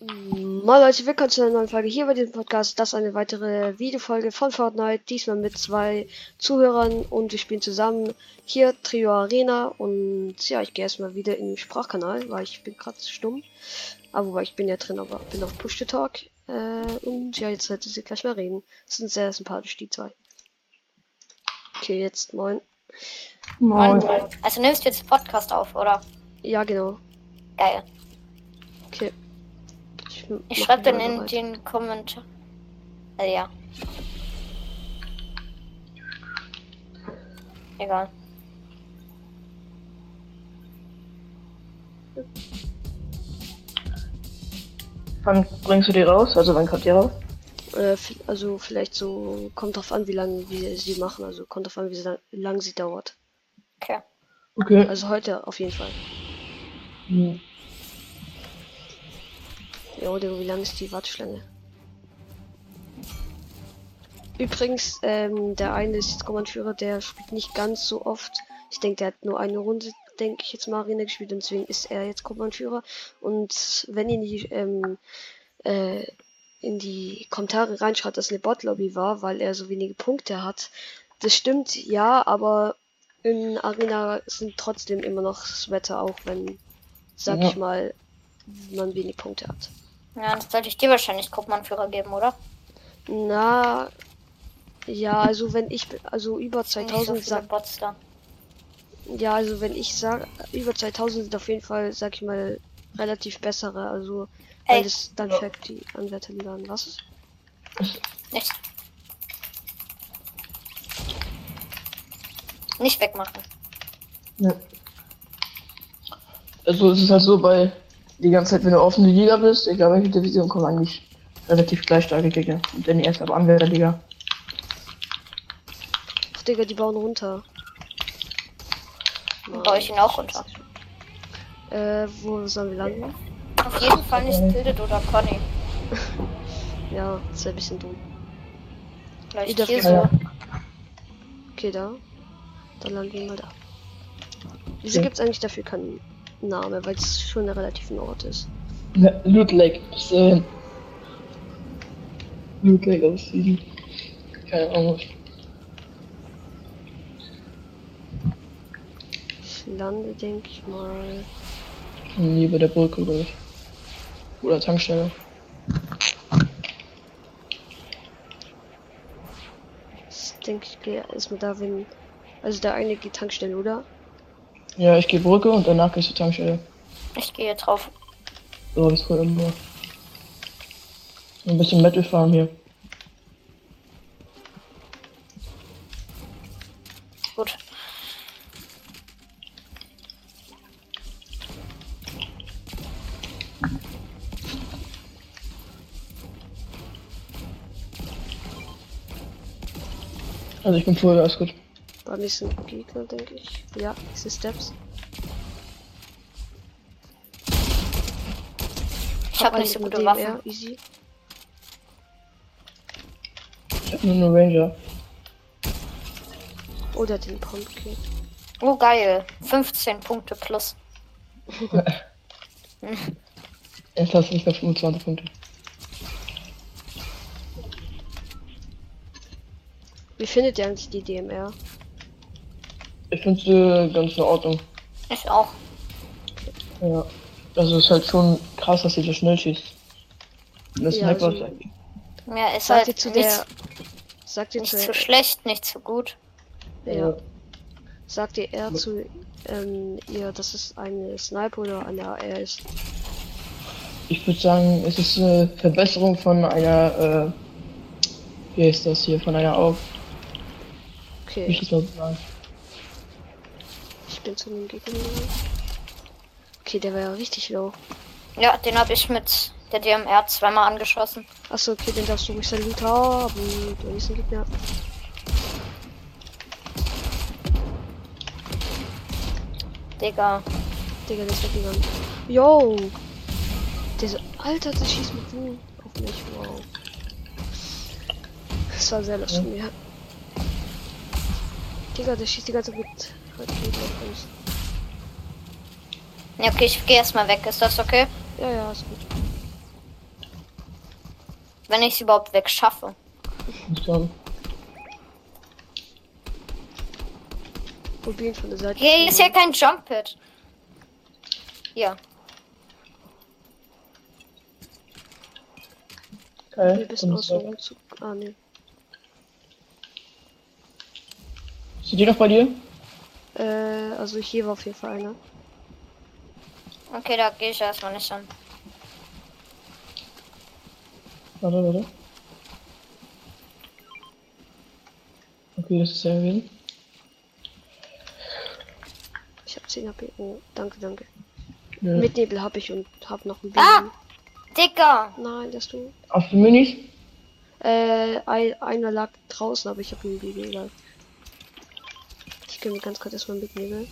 Moin Leute, willkommen zu einer neuen Folge hier bei diesem Podcast. Das ist eine weitere Videofolge von Fortnite. Diesmal mit zwei Zuhörern und wir spielen zusammen hier Trio Arena. Und ja, ich gehe erstmal wieder in den Sprachkanal, weil ich bin gerade stumm. Aber wobei ich bin ja drin, aber bin auf Push to Talk. Äh, und ja, jetzt sollte sie gleich mal reden. Das sind sehr sympathisch, die zwei. Okay, jetzt moin. Moin. Also nimmst du jetzt Podcast auf, oder? Ja, genau. Geil. Okay. Ich mach schreibe dann in bereit. den Kommentar. Äh, ja. Egal. Wann bringst du die raus? Also wann kommt die raus? Äh, also vielleicht so, kommt drauf an, wie lange wir sie machen. Also kommt drauf an, wie sie- lang sie dauert. Okay. Okay. Also heute auf jeden Fall. Hm. Ja, oder wie lang ist die Warteschlange? Übrigens, ähm, der eine ist jetzt Kommandführer, der spielt nicht ganz so oft. Ich denke, der hat nur eine Runde, denke ich jetzt mal, Arena gespielt und deswegen ist er jetzt Kommandführer. Und wenn ihr in die, ähm, äh, in die Kommentare reinschaut, dass eine Botlobby war, weil er so wenige Punkte hat, das stimmt, ja, aber in Arena sind trotzdem immer noch das Wetter, auch wenn, sag Ja. ich mal, man wenig Punkte hat. Ja, das sollte ich dir wahrscheinlich Gruppmannführer geben, oder? Na, ja, also wenn ich, also über Nicht so 2000 viele sag, Bots da. ja, also wenn ich sage, über 2000 sind auf jeden Fall, sag ich mal, relativ bessere, also, weil Ey. es dann checkt die Anwärter lieber an. Was? Nicht. Nicht wegmachen. Ja. Also es ist halt so bei die ganze Zeit, wenn du offene Liga bist, egal welche Division, kommen eigentlich relativ gleich starke Gegner. Und dann erst ab Anwärterliga. Ach, Digga, die bauen runter. Dann baue ich ihn auch runter. Äh, wo sollen wir landen? Auf jeden Fall nicht Tildet oder Conny. Ja, ist ja ein bisschen dumm. Vielleicht hier so. Okay, da. Dann landen wir mal da. Wieso Okay. gibt's eigentlich dafür keinen Namen, weil es schon ein relativer Ort ist? Ja, Loot Lake. Bis dahin. Loot Lake aus Süden. Keine Ahnung. Ich lande, denke ich mal. Nie bei der Brücke oder nicht. Oder Tankstelle. Ich denke, ich gehe erstmal da, wenn. Also der eine geht Tankstelle, oder? Ja, ich gehe Brücke und danach gehst du Tankstelle. Ich gehe drauf. So hab ich's früher immer. Ein bisschen Metal fahren hier. Gut. Also ich bin voll, alles gut. Beim nächsten Gegner, denke ich. Ja, diese Steps. Ich habe einen nicht so gute DMR, Waffen. Easy. Ich hab nur eine Ranger. Oder den Pumpkin. Oh, geil. 15 Punkte plus. Jetzt lass mich bei 25 Punkte. Wie findet ihr eigentlich die DMR? Ich finde sie ganz in Ordnung. Ich auch. Ja. Also es ist halt schon krass, dass sie so schnell schießt. Das Ja, Sniper also- ist. Ja, ist Sagt ihr halt zu nicht, der. Sagt ihr nicht zu zu schlecht, nicht zu gut. Ja. Sagt ihr eher zu ähm, ihr, dass es eine Sniper oder eine AR ist? Ich würde sagen, es ist eine Verbesserung von einer, äh, wie heißt das hier, von einer auf. Okay, ich das mal bin zu dem Gegner. Okay, der war ja richtig low. Ja, den habe ich mit der DMR zweimal angeschossen. Achso, okay, den darfst du ruhig Salut haben. Du nächsten Gegner. Digga. Digga, der ist weggegangen. Yo! Der so, Alter, der schießt mit Wut auf mich. Wow. Das war sehr lustig, ja. Digga, der schießt die ganze Zeit mit. Ja, okay, ich gehe erstmal weg. Ist das okay? Ja, ja, ist gut. Wenn ich es überhaupt wegschaffe. Ich glaube. Probieren von der Seite. Hier ist ja kein Jump Pit. Hier. Geil. Ein bisschen Komm, aus dem. Umzug. Ah, ne. Sind die noch bei dir? Äh, also hier war auf jeden Fall einer. Okay, da gehe ich erstmal nicht an. Warte, warte. Okay, das ist er gewesen. Ich habe 10 HP. Oh, danke, danke. Ja. Mit Nebel habe ich und habe noch ein Ah! Baby. Dicker! Nein, das du. Auf die Minis? Äh, ein, einer lag draußen, aber ich habe ein Baby egal. Ich kann mir ganz kurz erstmal mit Nebel.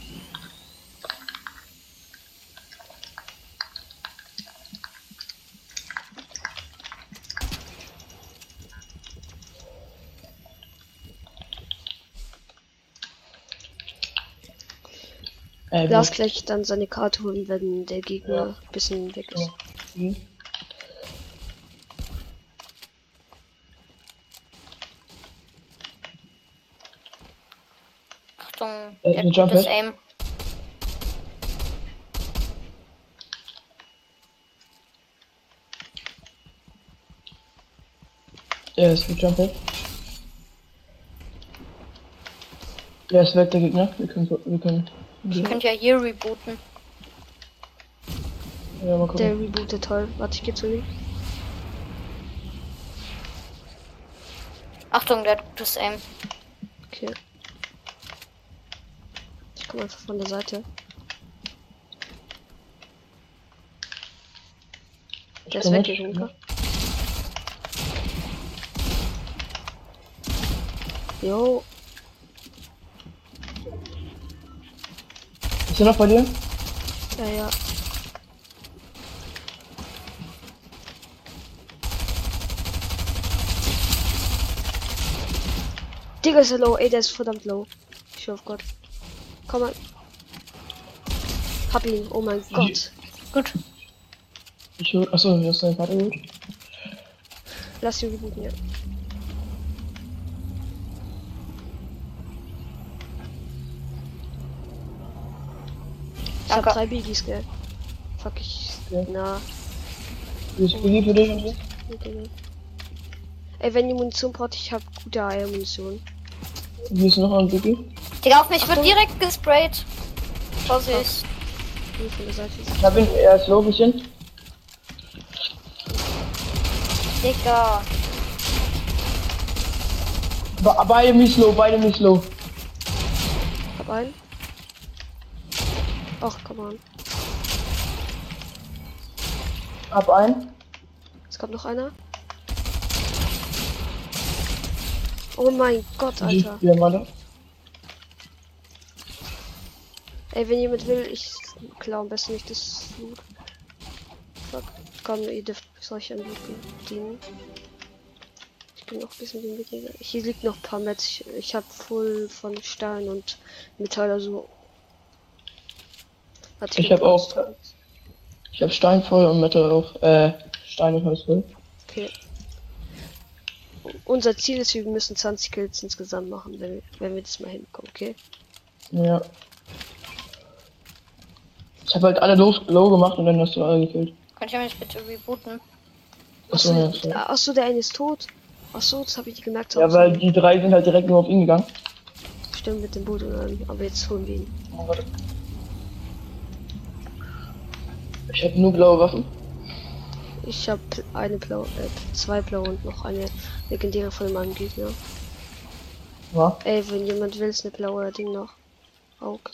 Äh, Lass gleich dann seine Karte holen, wenn der Gegner Ja. ein bisschen weg ist. Ja. Mhm. Achtung, Äh, der ein hat Jump gutes? Aim. Der ist mit Jumper. Der ist weg, der Gegner. Wir können, wir können. Ihr könnt ja hier rebooten. Ja, mal Der gucken. rebootet toll. Warte, ich geh zu ihm. Achtung, der hat gutes Aim. Okay. Komme einfach von der Seite. Ich Der ist mit. weggegangen. Luca. Jo, Ist er noch bei dir? ja, ja. Digga, ist er low. Ey, der ist verdammt low. Ich hoffe Gott. Komm mal. Hab ihn. Oh mein Gott. Gut. Ich hol. Achso, hast deine Karte geholt. Lass ihn rebooten, ja. Ich hab drei Biggies, gell? Fuck, ich. Ja. Na. Ist Biggie für dich und so? okay. Ey, wenn die Munition braucht, ich hab gute Eiermunition. Wie ist noch ein Biggie? Digga, auf mich wird Achtung. direkt gesprayt. Vorsicht. Der Seite. Ich er ist ein bisschen. Digga. Be beide mies low, beide mies low. Hab einen. Ach, come on. Hab einen. Es gab noch einer. Oh mein Gott, Alter. Ja, Mann. Ey, wenn jemand will, ich klau am besten nicht das Loot. Fuck. Komm, ihr dürft solche anbieten. dienen. Ich bin noch ein bisschen den Mitglieder. Hier liegt noch ein paar Metz. Ich, ich hab voll von Stein und Metall, also. Warte, Ich bin hab auch-. Ich hab Stein voll und Metal auch. Äh, Stein und Holz voll. Okay. Unser Ziel ist, wir müssen 20 Kills insgesamt machen, wenn wir, wenn wir das mal hinbekommen, okay? Ja. Ich hab halt alle low, low gemacht und dann hast du alle gekillt. Könnt ihr mich bitte rebooten? Achso, ja. Achso, so. achso, der eine ist tot. Achso, das habe ich nicht gemerkt. Ja, weil die drei sind halt direkt nur auf ihn gegangen. Stimmt mit dem Boot, ähm, aber jetzt holen wir ihn. Oh, warte. Ich hab nur blaue Waffen. Ich habe eine blaue, äh, zwei blaue und noch eine legendäre von meinem Gegner. Ja. Ey, wenn jemand will, ist eine blaue Ding noch. Aug.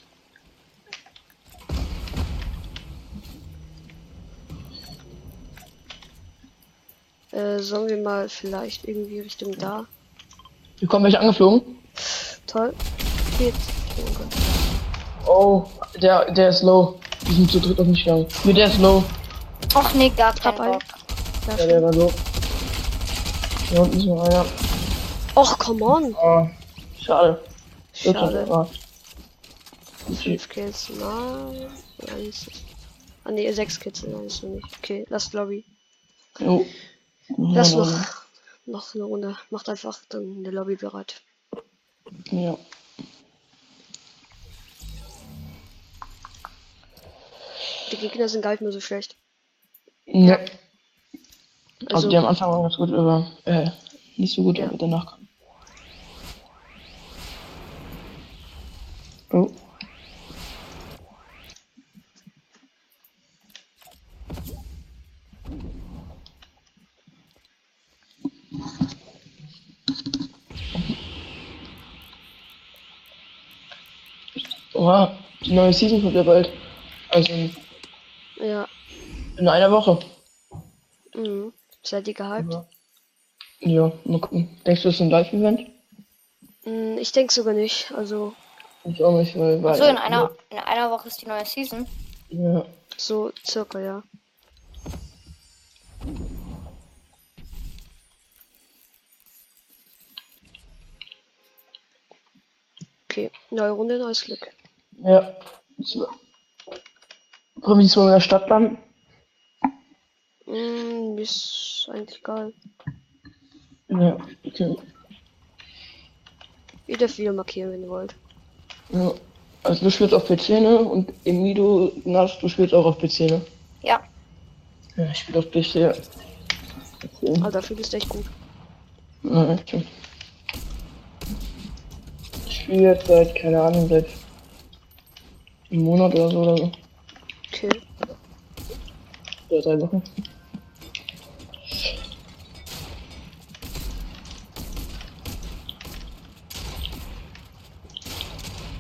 Äh, sollen wir mal vielleicht irgendwie Richtung da? Hier kommen welche angeflogen. Toll. Geht. Oh Gott. Oh, der, der ist low. Die sind zu dritt auf mich gegangen. Nee, der ist low. Och nee, gar kein. Bock. Da Ja, der war low. Hier unten ist noch einer. Och, come on. Oh, schade. Schade. Fünf Kills. Nein. Eins. Ah ne, sechs Kills. Nein, ist noch nicht. Okay, lass Lobby. Jo. Lass noch, noch eine Runde. Macht einfach dann eine Lobby bereit. Ja. Die Gegner sind gar nicht mehr so schlecht. Ja. Also, Also, die am Anfang waren ganz gut, aber äh, nicht so gut, Ja. danach kam. Oha, die neue Season kommt ja bald. Also in ja. in einer Woche. Mhm. Seid ihr gehypt? Ja. Ja, mal gucken. Denkst du, das ist ein Live-Event? Mm, Ich denke sogar nicht. Also, Ich auch nicht, weil. weil So, in einer, in einer Woche ist die neue Season. Ja. so circa, ja. Okay, neue Runde, neues Glück. Ja. So. Wollen wir diesmal in der Stadt landen? Mm, ist eigentlich geil. Ja, okay. Ihr dürft wieder markieren, wenn ihr wollt. Ja. Also du spielst auf PC, ne? Und Emido, Nas, du spielst auch auf PC, ne? Ja, Ja, ich spiele auf PC. Ja. Okay. Dafür bist du echt gut. Ja, okay. Ich spiele jetzt seit, keine Ahnung, seit einem Monat oder so oder so. Okay. Oder drei Wochen.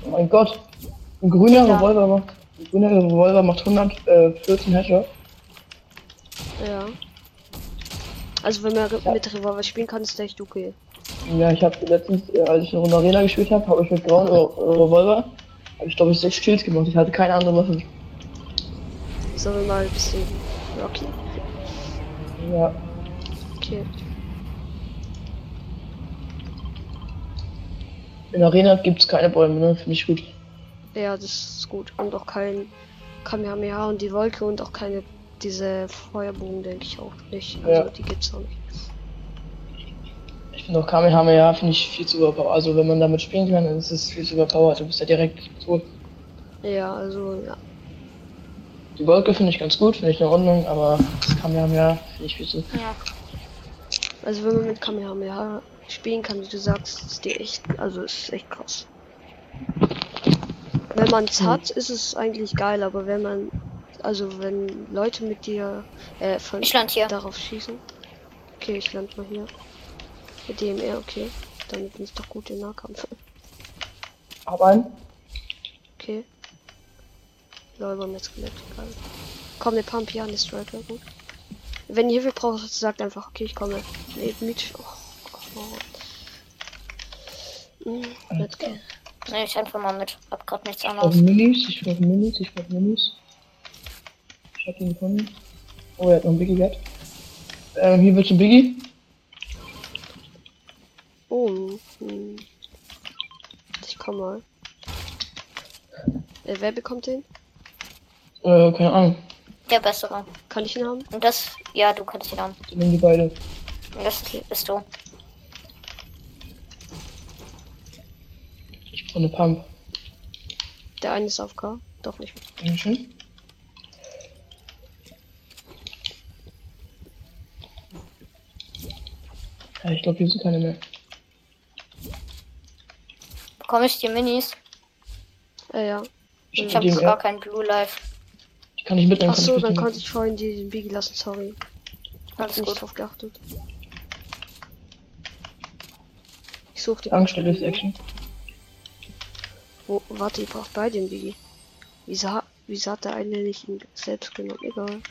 Oh mein Gott. Ein grüner Ja. Revolver macht. Ein grüner Revolver macht 114 Headshot. Ja. Also wenn man Ja. mit Revolver spielen kann, ist echt okay. Ja, ich habe letztens, äh, als ich eine Runde Arena gespielt habe, habe ich mit grauen Re Revolver, habe ich glaube ich sechs Kills gemacht. Ich hatte keine andere Waffe. Sollen wir mal ein bisschen Rocky? Ja. Okay. In Arena gibt's keine Bäume, ne? Finde ich gut. Ja, das ist gut. Und auch kein Kamehameha und die Wolke und auch keine diese Feuerbogen, denke ich auch nicht. Also Ja. die gibt's auch nicht. Ich finde auch Kamehameha finde ich viel zu überpowered. Also wenn man damit spielen kann, dann ist es viel zu überpowered. Du bist ja direkt tot. Ja, also ja. Die Wolke finde ich ganz gut, finde ich in Ordnung, aber das Kamehameha finde ich viel zu. ja. Also wenn man mit Kamehameha spielen kann, wie du sagst, ist die echt, also ist echt krass. Wenn man es Hm. hat, ist es eigentlich geil, aber wenn man, also wenn Leute mit dir, äh, von Ich land hier. darauf schießen. Okay, ich land mal hier. DMR, okay. Dann bin ich doch gut im Nahkampf. Hab einen. Okay. Lol, beim Skelett, geil. Komm, der Pump hier an, der Striker, gut. Wenn ihr Hilfe braucht, sagt einfach, okay, ich komme. Nee, mit. Oh, oh. Hm, okay. Nehme ich einfach mal mit. Hab grad nichts Ich brauche anderes. Minis, ich brauche Minis, ich brauche Minis. Ich hab ihn gefunden. Oh, er hat noch einen Biggie gehabt. Ähm, hier wird's ein Biggie. Oh, hm. Ich komm mal. Äh, wer bekommt den? Äh, keine Ahnung. Der bessere. Kann ich ihn haben? Und das, ja, du kannst ihn haben. Die nehmen die beide. Und das bist du. Ich brauche eine Pump. Der eine ist auf K. Doch nicht. Dankeschön. Ja, ich glaube, hier sind keine mehr. Bekomme ich die Minis? Äh, ja. Ich, Ich hab habe die, gar kein Blue Life. die kann ich mitnehmen. Ach kann so, ich dann konnte ich vorhin die, den Biggie lassen, sorry. Hab Alles nicht gut. drauf geachtet. Ich suche die Tankstelle ist Action. Wo, warte, ich brauche beide den Biggie. Wieso, wieso hat der eine nicht ihn selbst genommen? Egal.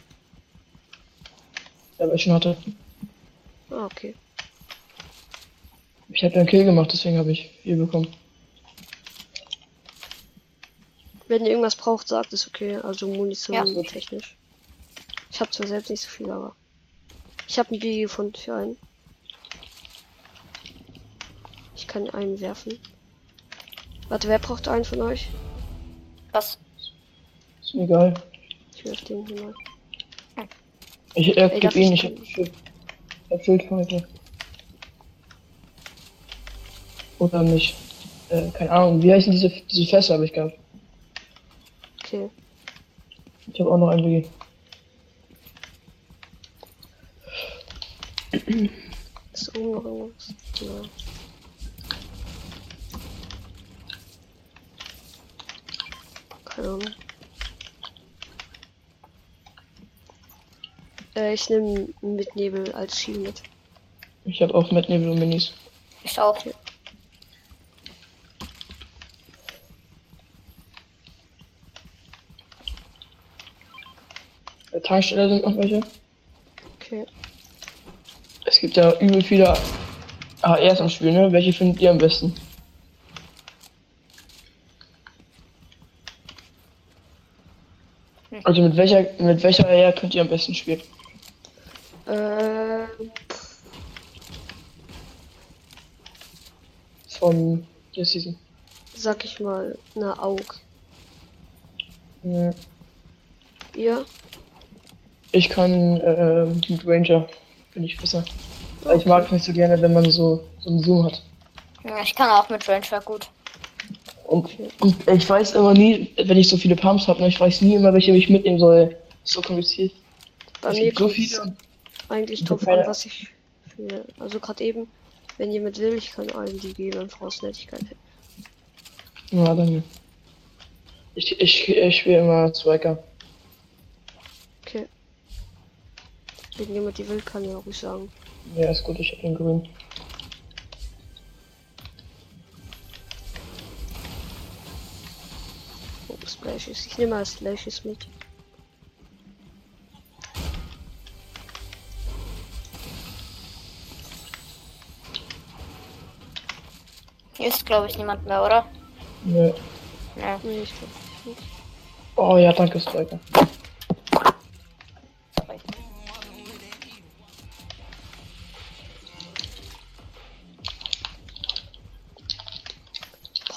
Ja, weil ich schon hatte. Ah, okay. Ich habe ja einen Kill gemacht, deswegen habe ich viel bekommen. Wenn ihr irgendwas braucht, sagt es okay. Also Munition Ja. technisch. Ich habe zwar selbst nicht so viel, aber ich habe einen Biggie gefunden für einen. Ich kann einen werfen. Warte, wer braucht einen von euch? Was? Ist mir egal. Ich werf den hier mal. Ich äh, geb ihn, ich hab. Ich Erfüllt heute. Oder nicht. Äh, keine Ahnung, wie heißen diese, diese Fässer habe ich gehabt. Okay. Ich habe auch noch ein WG. Ist oben noch irgendwas? Ja. Keine Ahnung. Äh, ich nehme mit Nebel als Schienen mit. Ich habe auch mit Nebel und Minis. Ich auch. Tankstelle sind noch welche. Okay. Es gibt ja übel viele ARs im Spiel, ne? Welche findet ihr am besten? Hm. Also mit welcher mit welcher AR könnt ihr am besten spielen? Äh, Von der Season. sag ich mal, eine Aug. Ja. Ihr? Ich kann äh, mit Ranger bin ich besser. Weil ich mag es nicht so gerne, wenn man so, so einen Zoom hat. Ja, ich kann auch mit Ranger gut. Und, und ich weiß immer nie, wenn ich so viele Pumps habe, ne, ich weiß nie immer, welche ich mitnehmen soll. Ist so kompliziert. Bei mir gibt so viele. eigentlich drauf an, was ich für. Also gerade eben, wenn jemand will, ich kann allen die geben, einfach aus Nettigkeit. Ja, danke. Ich, ich, ich spiele immer Striker. Wenn jemand die will, kann ja ruhig sagen. Ja, ist gut, ich hab den grün. Oh, Splashes. Ich nehme mal Splashes mit. Hier ist, glaube ich, niemand mehr, oder? Nö. Ja. Nee, ich glaube nicht. Oh ja, danke, Striker.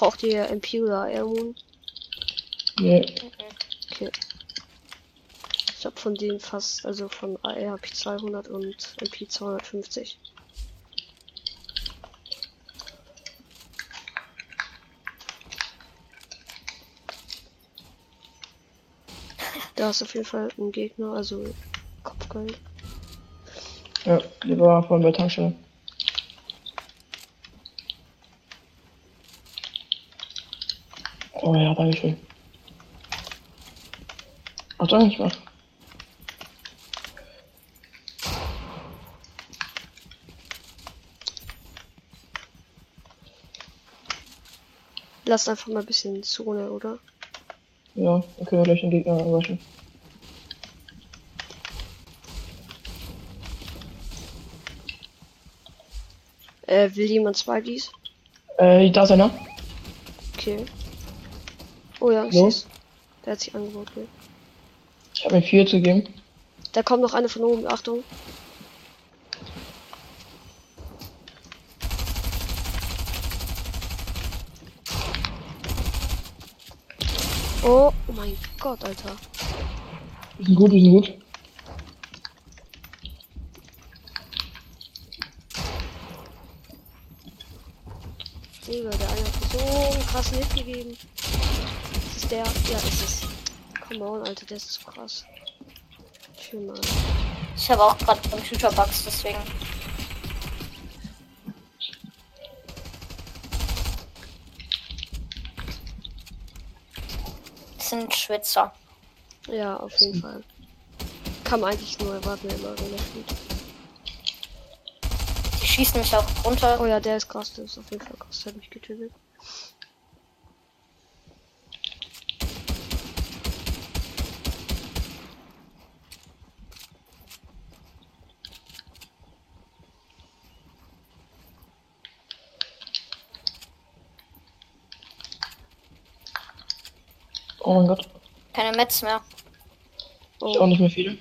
Braucht ihr MP oder Airmoon? Nee. Okay. Ich habe von denen fast, also von AR habe ich 200 und MP 250. Da ist auf jeden Fall ein Gegner, also Kopfgeil. Ja, die war vorhin bei Tankstelle. Oh ja, danke schön. Ach, danke, ich mach. Lasst einfach mal ein bisschen Zone, oder? Ja, dann können wir gleich den Gegner anwaschen. Äh, will jemand zwei dies? Äh, da ist einer. Okay. Oh ja, ich. Der hat sich angebaut, okay. Ich habe mir vier zu geben. Da kommt noch eine von oben, Achtung. Oh, oh mein Gott, Alter. Die sind gut, die sind gut. Digga, der eine hat so einen krassen Hit gegeben. Der? Ja, ist es. Come on, Alter, der ist so krass. Chill mal. Ich habe auch gerade Computerbugs, deswegen. Das sind Schwitzer. Ja, auf jeden Fall. Kann man eigentlich nur erwarten, wenn man Arena spielt. Die schießen mich auch runter. Oh ja, der ist krass, der ist auf jeden Fall krass, der hat mich getötet. Oh mein Gott. Keine Metz mehr. Ich auch Oh, nicht mehr viele.